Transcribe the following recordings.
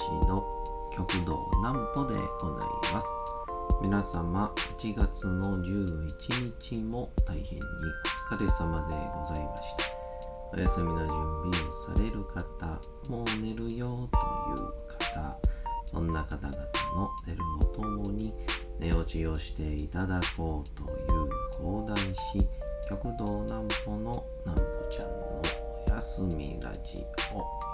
講談師の極道南歩でございます。皆様1月の11日も大変にお疲れ様でございました。お休みの準備をされる方もう寝るよという方そんな方々の寝るをともに寝落ちをしていただこうという講談師極道南歩の南歩ちゃんのお休みラジオ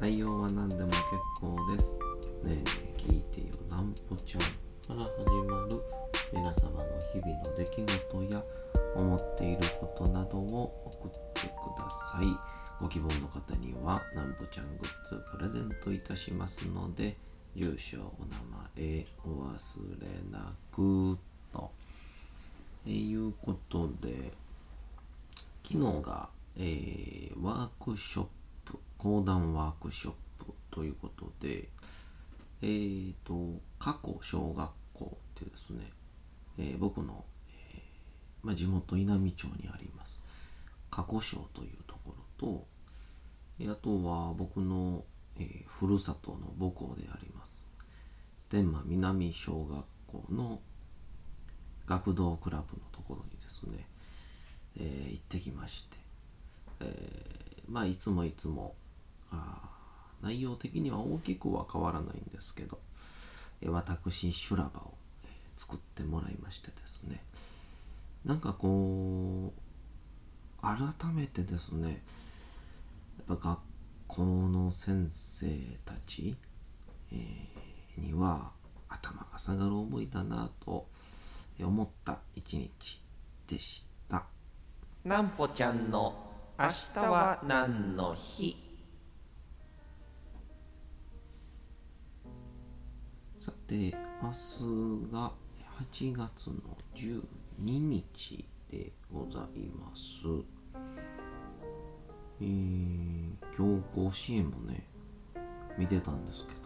内容は何でも結構です。ねえねえ聞いてよなんぽちゃんから始まる皆様の日々の出来事や思っていることなどを送ってください。ご希望の方にはなんぽちゃんグッズプレゼントいたしますので、住所、お名前、お忘れなくとえ。いうことで、昨日が、えー、ワークショップ講談ワークショップということで、えーと、過去小学校ってですね、えー、僕の、えー、まあ、地元稲美町にあります。過去小というところと、あとは僕の、え、ふるさとの母校であります。天満南小学校の学童クラブのところにですね、え行ってきまして、えまあいつもいつも内容的には大きくは変わらないんですけど、え私修羅場を、え作ってもらいましてですね。なんかこう改めてですねやっぱ学校の先生たち、えー、には頭が下がる思いだなと思った一日でした。なんぽちゃんの明日は何の日？さて明日が8月の12日でございます。えー、今日甲子園もね見てたんですけど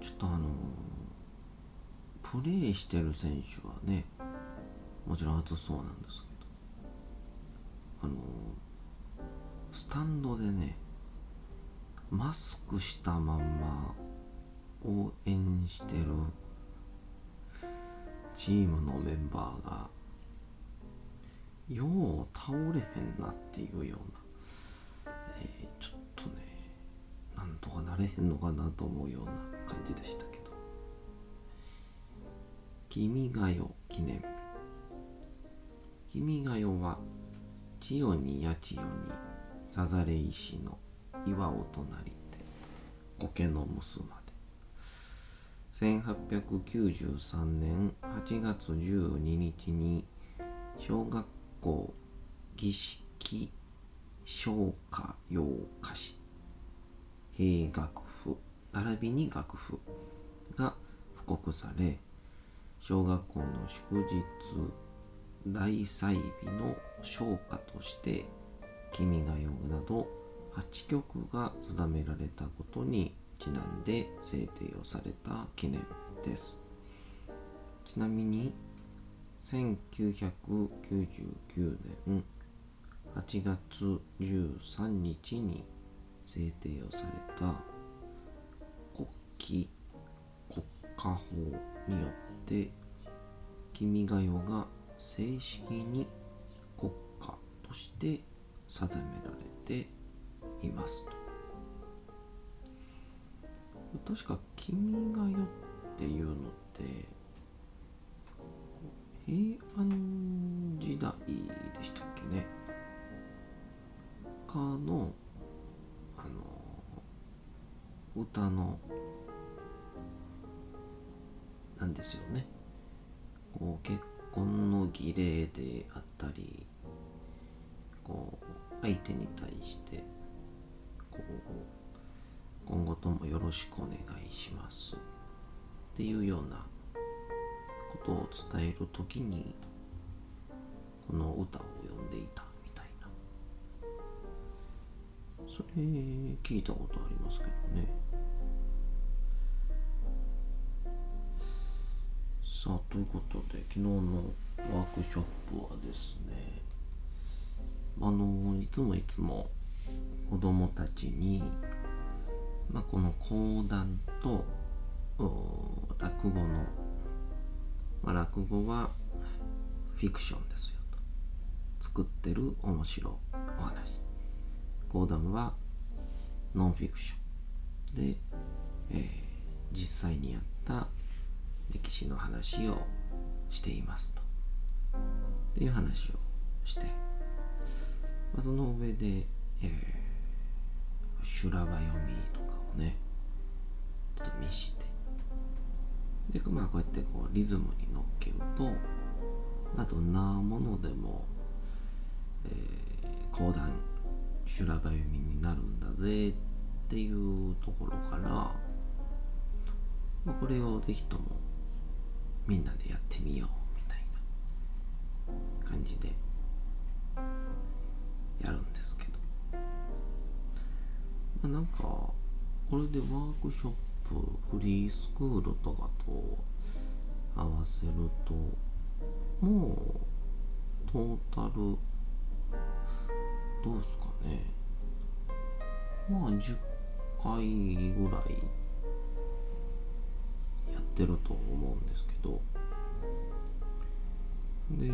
ちょっとあのプレーしてる選手はねもちろん暑そうなんですけどあのスタンドでねマスクしたまんま応援してるチームのメンバーがよう倒れへんなっていうような、えー、ちょっとねなんとかなれへんのかなと思うような感じでしたけど「君が代」記念。日「君が代」は千代に八千代にさざれ石の岩を隣て苔の娘。1893年8月12日に小学校儀式昇華洋歌詞兵学府並びに楽譜が布告され小学校の祝日大祭日の昇華として「君が代」など8曲が定められたことにちなんで制定をされた記念です。ちなみに1999年8月13日に制定をされた国旗国家法によって「君が代」が正式に国家として定められていますと。確か「君が代」っていうのって平安時代でしたっけね。かのあの歌のなんですよね。こう結婚の儀礼であったりこう相手に対してこう今後ともよろしくお願いします。っていうようなことを伝える時にこの歌を読んでいたみたいな。それ聞いたことありますけどね。さあということで昨日のワークショップはですねあのいつもいつも子供たちに、まあ、この講談と落語の、まあ、落語はフィクションですよと。作ってる面白お話。講談はノンフィクション。で、えー、実際にやった歴史の話をしていますと。っていう話をして。まあ、その上で、えー、修羅場読みとか。ねちょっと見して。でまあこうやってこうリズムに乗っけると、まあ、どんなものでも、えー、講談修羅場読みになるんだぜっていうところから、まあ、これをぜひともみんなでやってみようみたいな感じでやるんですけど、まあ、なんかこれでワークショップフリースクールとかと合わせるともうトータルどうですかね。まあ10回ぐらいやってると思うんですけど。で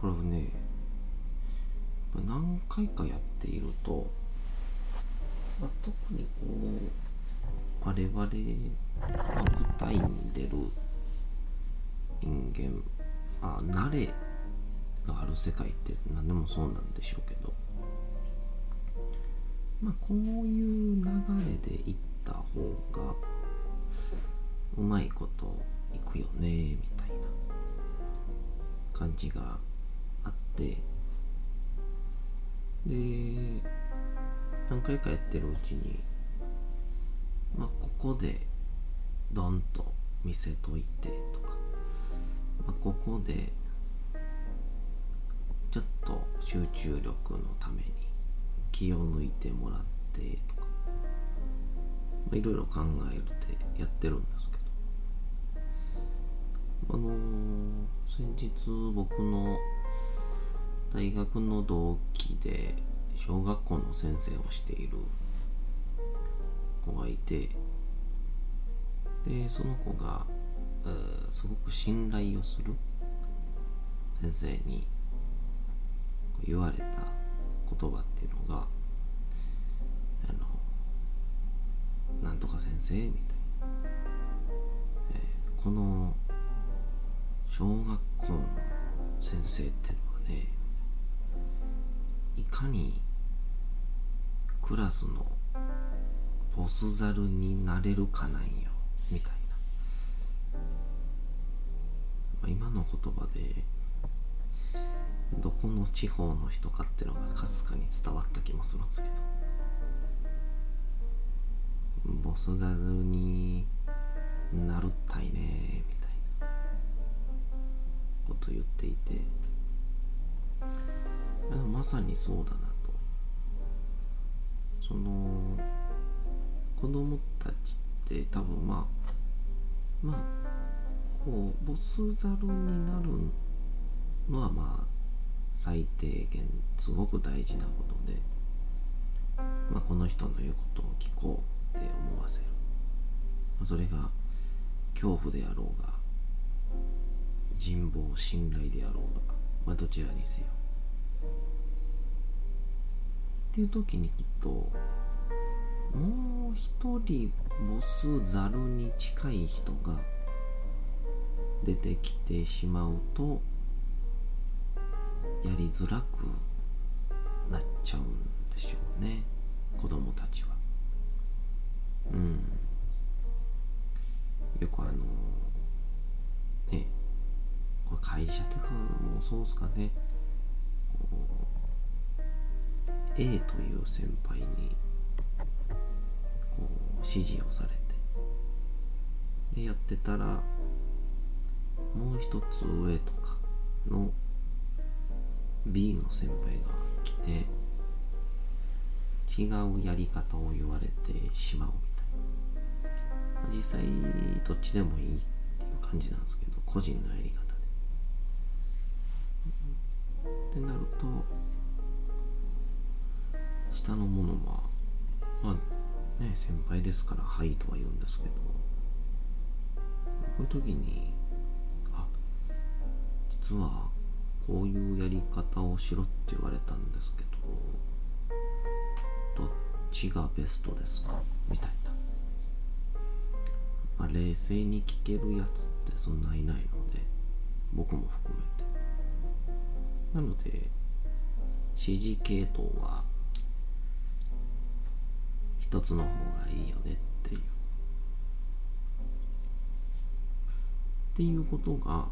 これね何回かやっていると、まあ、特にこう我々、まあ、舞台に出る人間あ慣れがある世界って何でもそうなんでしょうけどまあこういう流れでいった方がうまいこといくよねみたいな感じがあってで何回かやってるうちにまあここでドンと見せといてとか、まあ、ここでちょっと集中力のために気を抜いてもらってとか、まあ、いろいろ考えるってやってるんですけど。あのー、先日僕の大学の同期で小学校の先生をしている子がいてでその子が、すごく信頼をする先生に言われた言葉っていうのが「あのなんとか先生」みたいな、えー、この小学校の先生ってのはねいかにクラスのボスザルになれるかなんよみたいな、まあ、今の言葉でどこの地方の人かってのがかすかに伝わった気もするんですけど。ボスザルになるったいねみたいなこと言っていて。まさにそうだな。その子供たちって多分まあまあこうボスザルになるのはまあ最低限すごく大事なことで、まあ、この人の言うことを聞こうって思わせる、まあ、それが恐怖であろうが人望信頼であろうが、まあ、どちらにせよ。っていう時にきっともう一人ボスザルに近い人が出てきてしまうとやりづらくなっちゃうんでしょうね。子供たちは。うん。よくあのねこれ会社とかもそうっすかね。こう A という先輩にこう指示をされてでやってたらもう一つ上とかの B の先輩が来て違うやり方を言われてしまうみたいな。実際どっちでもいいっていう感じなんですけど個人のやり方で。ってなると下の者はまあね先輩ですから「はい」とは言うんですけどこういう時にあ実はこういうやり方をしろって言われたんですけどどっちがベストですか？みたいな、まあ、冷静に聞けるやつってそんないないので僕も含めて。なので指示系統は一つの方がいいよねっていうっていうことが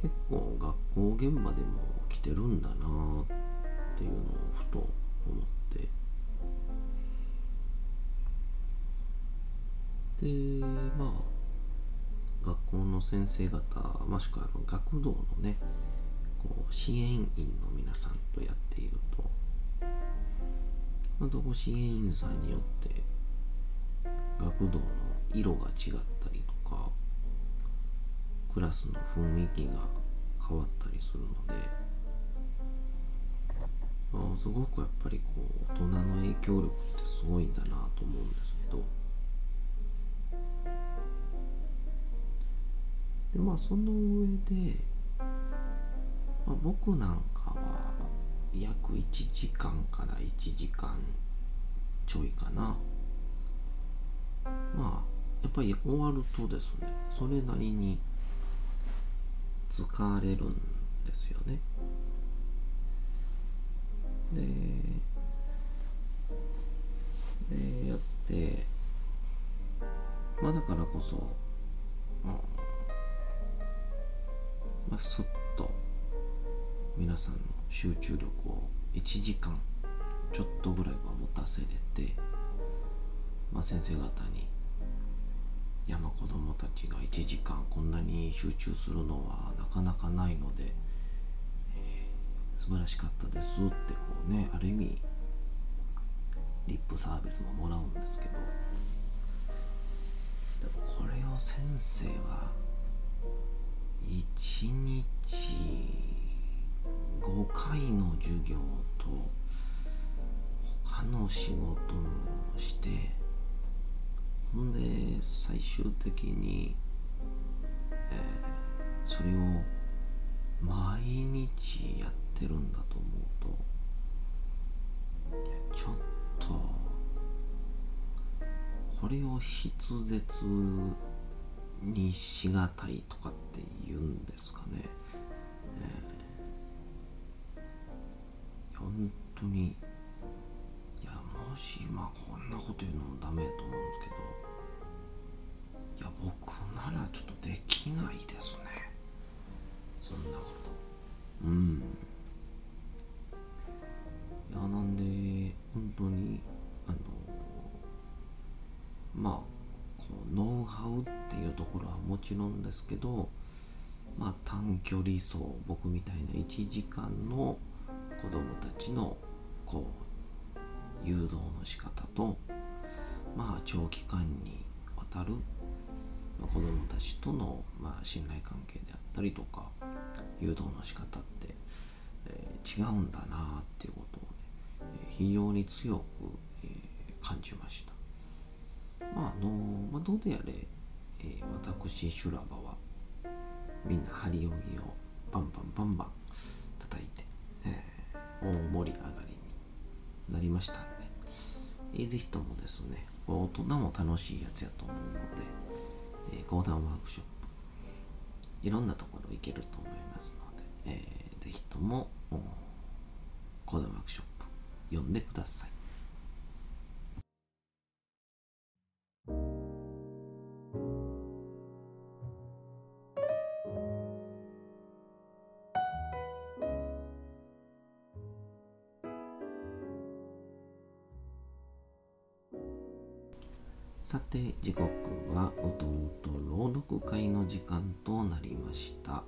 結構学校現場でも起きてるんだなっていうのをふと思って。でまあ学校の先生方もしくは学童のねこう支援員の皆さんとやっていると。またこ支援員さんによって学童の色が違ったりとかクラスの雰囲気が変わったりするのであすごくやっぱりこう大人の影響力ってすごいんだなと思うんですけど。でまあその上で、まあ、僕なんかは約1時間から1時間ちょいかな。まあやっぱり終わるとですねそれなりに疲れるんですよね。ででやってまあだからこそ、うんまあ、すっと皆さんの集中力を1時間ちょっとぐらいは持たせれて、まあ、先生方に「いやまあ子供たちが1時間こんなに集中するのはなかなかないので、えー、素晴らしかったです」ってこうねある意味リップサービスももらうんですけどでもこれを先生は1日5回の授業と他の仕事もしてほんで最終的に、えー、それを毎日やってるんだと思うとちょっとこれを筆舌にしがたいとかって言うんですかね、当にいやもし今こんなこと言うのもダメと思うんですけどいや僕ならちょっとできないですね。そんなこと。うん。いやなんで本当にあのまあノウハウっていうところはもちろんですけど、まあ、短距離走僕みたいな1時間の子供たちのこう誘導の仕方とまあ長期間にわたる、まあ、子供たちとの、まあ、信頼関係であったりとか誘導の仕方って、えー、違うんだなっていうことをね、非常に強く、えー、感じました。まああのまあ、どうであれ、えー、私修羅場はみんな張り扇をバンバンバンバン叩いて、えー、大盛り上がりなりましたんで、えー、ぜひともですね大人も楽しいやつやと思うので、えー、講談ワークショップいろんなところ行けると思いますので、えー、ぜひとも講談ワークショップ読んでください。さて時刻は弟朗読会の時間となりました。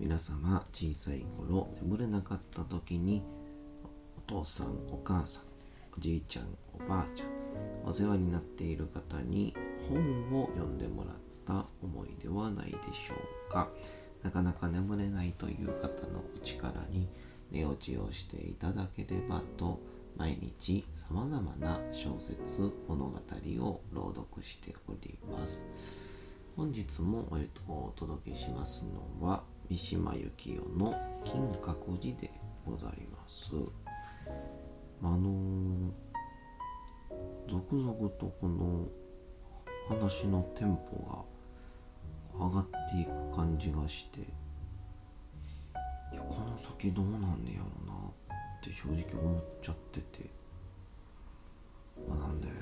皆様小さい頃眠れなかった時にお父さんお母さんおじいちゃんおばあちゃんお世話になっている方に本を読んでもらった思いではないでしょうか。なかなか眠れないという方のお力に寝落ちをしていただければと毎日さまざまな小説物語を朗読しております。本日も、えっと、お届けしますのは三島由紀夫の金閣寺でございます。あのー、続々とこの話のテンポが上がっていく感じがしていやこの先どうなんねやろな。って正直思っちゃってて、まあ、なんでこ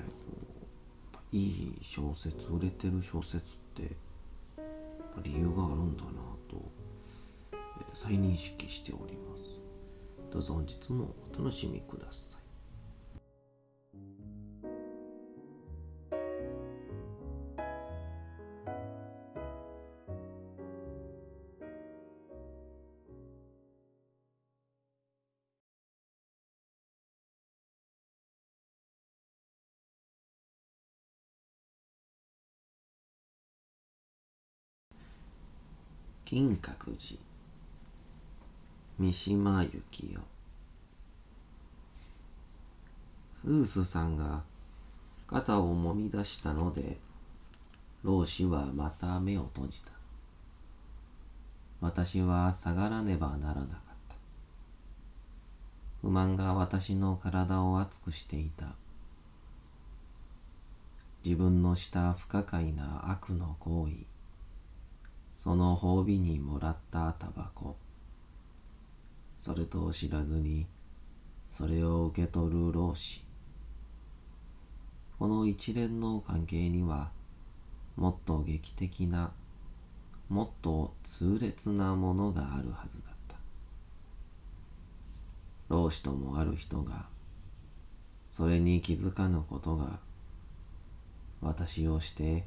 ういい小説売れてる小説って理由があるんだなと再認識しております。どうぞ本日もお楽しみください。金閣寺。三島由紀夫。フースさんが肩をもみ出したので老子はまた目を閉じた。私は下がらねばならなかった。不満が私の体を熱くしていた。自分のした不可解な悪の行為。その褒美にもらったタバコ。それと知らずにそれを受け取る老子この一連の関係にはもっと劇的なもっと痛烈なものがあるはずだった。老子ともある人がそれに気づかぬことが私をして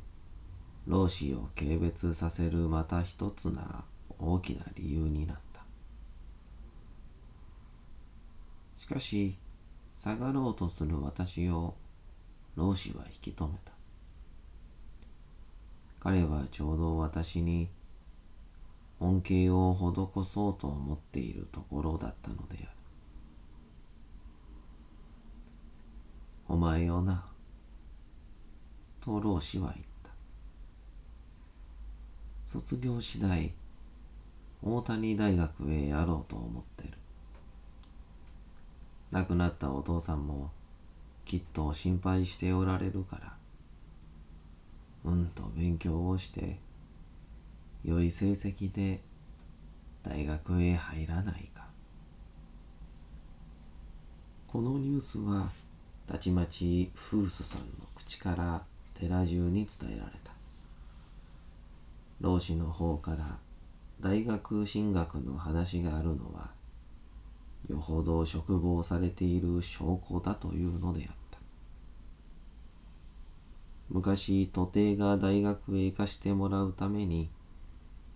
老子を軽蔑させるまた一つな大きな理由になった。しかし下がろうとする私を老子は引き止めた。彼はちょうど私に恩恵を施そうと思っているところだったのである。お前よな。と老子は言った。卒業次第大谷大学へやろうと思ってる。亡くなったお父さんもきっと心配しておられるから。うんと勉強をして良い成績で大学へ入らないか。このニュースはたちまちフースさんの口から寺中に伝えられた。老子の方から大学進学の話があるのはよほど嘱望されている証拠だというのであった。昔徒弟が大学へ行かしてもらうために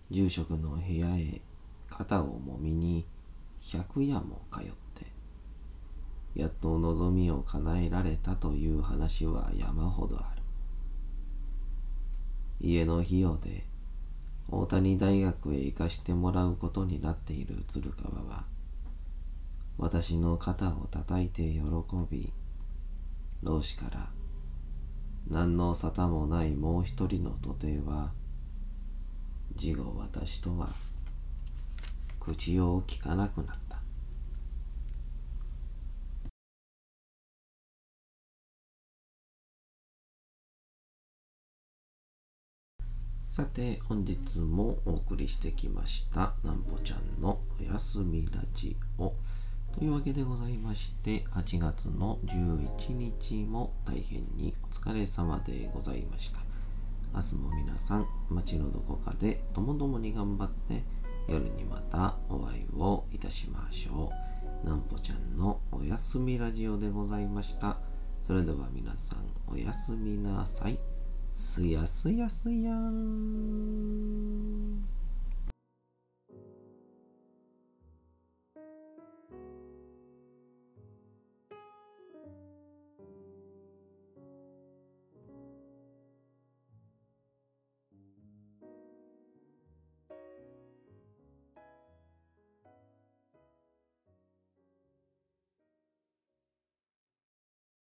住職の部屋へ肩をもみに百夜も通ってやっと望みを叶えられたという話は山ほどある。家の費用で大谷大学へ行かしてもらうことになっている鶴川は私の肩を叩いて喜び老子から何の沙汰もないもう一人の徒弟は事後私とは口を聞かなくなった。さて本日もお送りしてきましたなんぽちゃんのおやすみラジオ。というわけでございまして8月の11日も大変にお疲れ様でございました。明日も皆さん街のどこかでともどもに頑張って夜にまたお会いをいたしましょう。なんぽちゃんのおやすみラジオでございました。それでは皆さんおやすみなさい。すやすやすやーん。